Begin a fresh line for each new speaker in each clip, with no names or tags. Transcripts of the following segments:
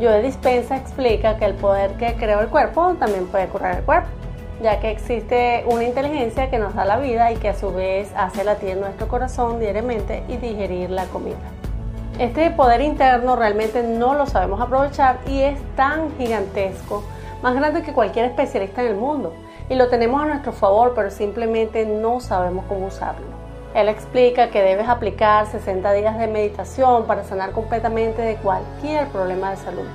Joe Dispensa explica que el poder que creó el cuerpo también puede curar el cuerpo, ya que existe una inteligencia que nos da la vida y que a su vez hace latir nuestro corazón diariamente y digerir la comida. Este poder interno realmente no lo sabemos aprovechar y es tan gigantesco, más grande que cualquier especialista en el mundo, y lo tenemos a nuestro favor, pero simplemente no sabemos cómo usarlo. Él explica que debes aplicar 60 días de meditación para sanar completamente de cualquier problema de salud.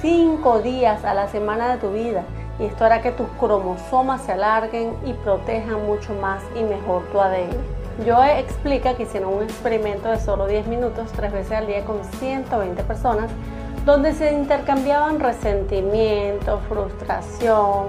5 días a la semana de tu vida y esto hará que tus cromosomas se alarguen y protejan mucho más y mejor tu ADN. Joe explica que hicieron un experimento de solo 10 minutos, tres veces al día con 120 personas, donde se intercambiaban resentimiento, frustración,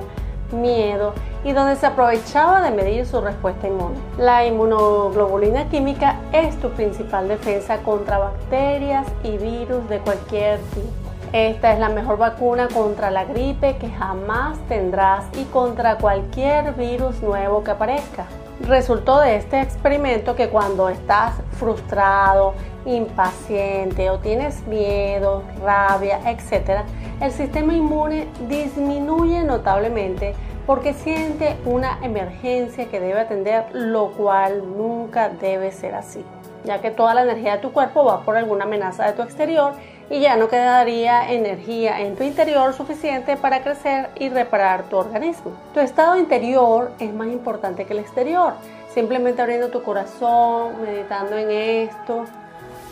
miedo y donde se aprovechaba de medir su respuesta inmune. La inmunoglobulina química es tu principal defensa contra bacterias y virus de cualquier tipo. Esta es la mejor vacuna contra la gripe que jamás tendrás y contra cualquier virus nuevo que aparezca. Resultó de este experimento que cuando estás frustrado, impaciente o tienes miedo, rabia, etc., el sistema inmune disminuye notablemente porque siente una emergencia que debe atender, lo cual nunca debe ser así, ya que toda la energía de tu cuerpo va por alguna amenaza de tu exterior y ya no quedaría energía en tu interior suficiente para crecer y reparar tu organismo. Tu estado interior es más importante que el exterior. Simplemente abriendo tu corazón, meditando en esto,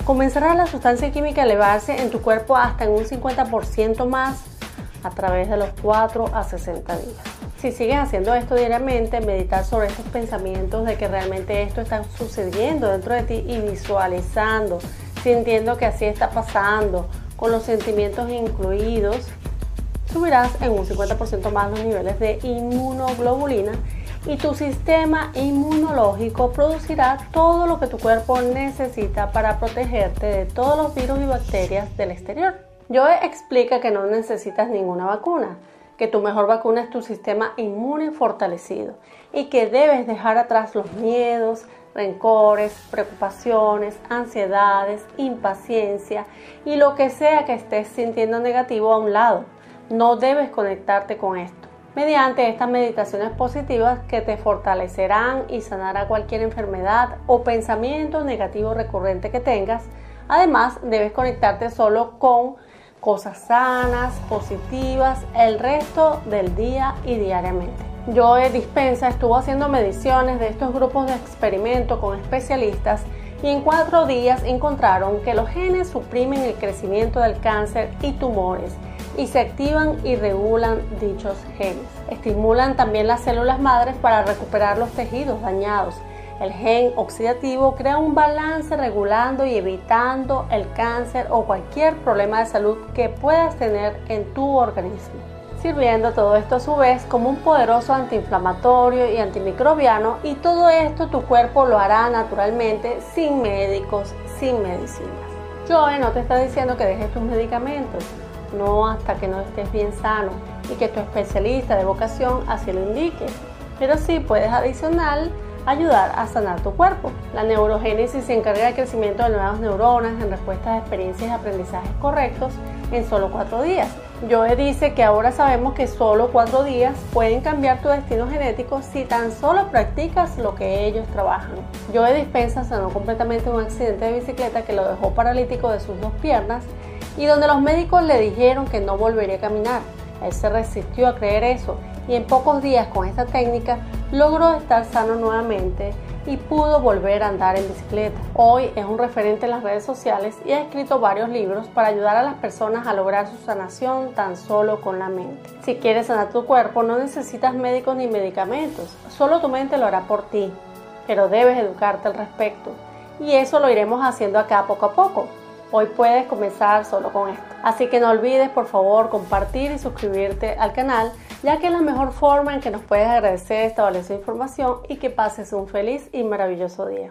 comenzará la sustancia química a elevarse en tu cuerpo hasta en un 50% más a través de los 4 a 60 días. Si sigues haciendo esto diariamente, meditar sobre estos pensamientos de que realmente esto está sucediendo dentro de ti y visualizando sintiendo que así está pasando, con los sentimientos incluidos, subirás en un 50% más los niveles de inmunoglobulina y tu sistema inmunológico producirá todo lo que tu cuerpo necesita para protegerte de todos los virus y bacterias del exterior. Joe explica que no necesitas ninguna vacuna, que tu mejor vacuna es tu sistema inmune fortalecido y que debes dejar atrás los miedos, rencores, preocupaciones, ansiedades, impaciencia y lo que sea que estés sintiendo negativo a un lado. No debes conectarte con esto. Mediante estas meditaciones positivas que te fortalecerán y sanará cualquier enfermedad o pensamiento negativo recurrente que tengas, además debes conectarte solo con cosas sanas, positivas, el resto del día y diariamente. Joe Dispensa estuvo haciendo mediciones de estos grupos de experimento con especialistas y en cuatro días encontraron que los genes suprimen el crecimiento del cáncer y tumores y se activan y regulan dichos genes. Estimulan también las células madres para recuperar los tejidos dañados. El gen oxidativo crea un balance regulando y evitando el cáncer o cualquier problema de salud que puedas tener en tu organismo sirviendo todo esto a su vez como un poderoso antiinflamatorio y antimicrobiano y todo esto tu cuerpo lo hará naturalmente sin médicos, sin medicinas. Joe no te está diciendo que dejes tus medicamentos, no hasta que no estés bien sano y que tu especialista de vocación así lo indique, pero sí puedes adicional ayudar a sanar tu cuerpo. La neurogénesis se encarga del crecimiento de nuevas neuronas en respuesta a experiencias y aprendizajes correctos en solo cuatro días. Joe dice que ahora sabemos que solo cuatro días pueden cambiar tu destino genético si tan solo practicas lo que ellos trabajan. Joe Dispensa sanó completamente un accidente de bicicleta que lo dejó paralítico de sus dos piernas y donde los médicos le dijeron que no volvería a caminar. Él se resistió a creer eso y en pocos días con esta técnica logró estar sano nuevamente y pudo volver a andar en bicicleta. Hoy es un referente en las redes sociales y ha escrito varios libros para ayudar a las personas a lograr su sanación tan solo con la mente. Si quieres sanar tu cuerpo no necesitas médicos ni medicamentos, solo tu mente lo hará por ti, pero debes educarte al respecto y eso lo iremos haciendo acá poco a poco. Hoy puedes comenzar solo con esto. Así que no olvides por favor compartir y suscribirte al canal ya que es la mejor forma en que nos puedes agradecer esta valiosa información y que pases un feliz y maravilloso día.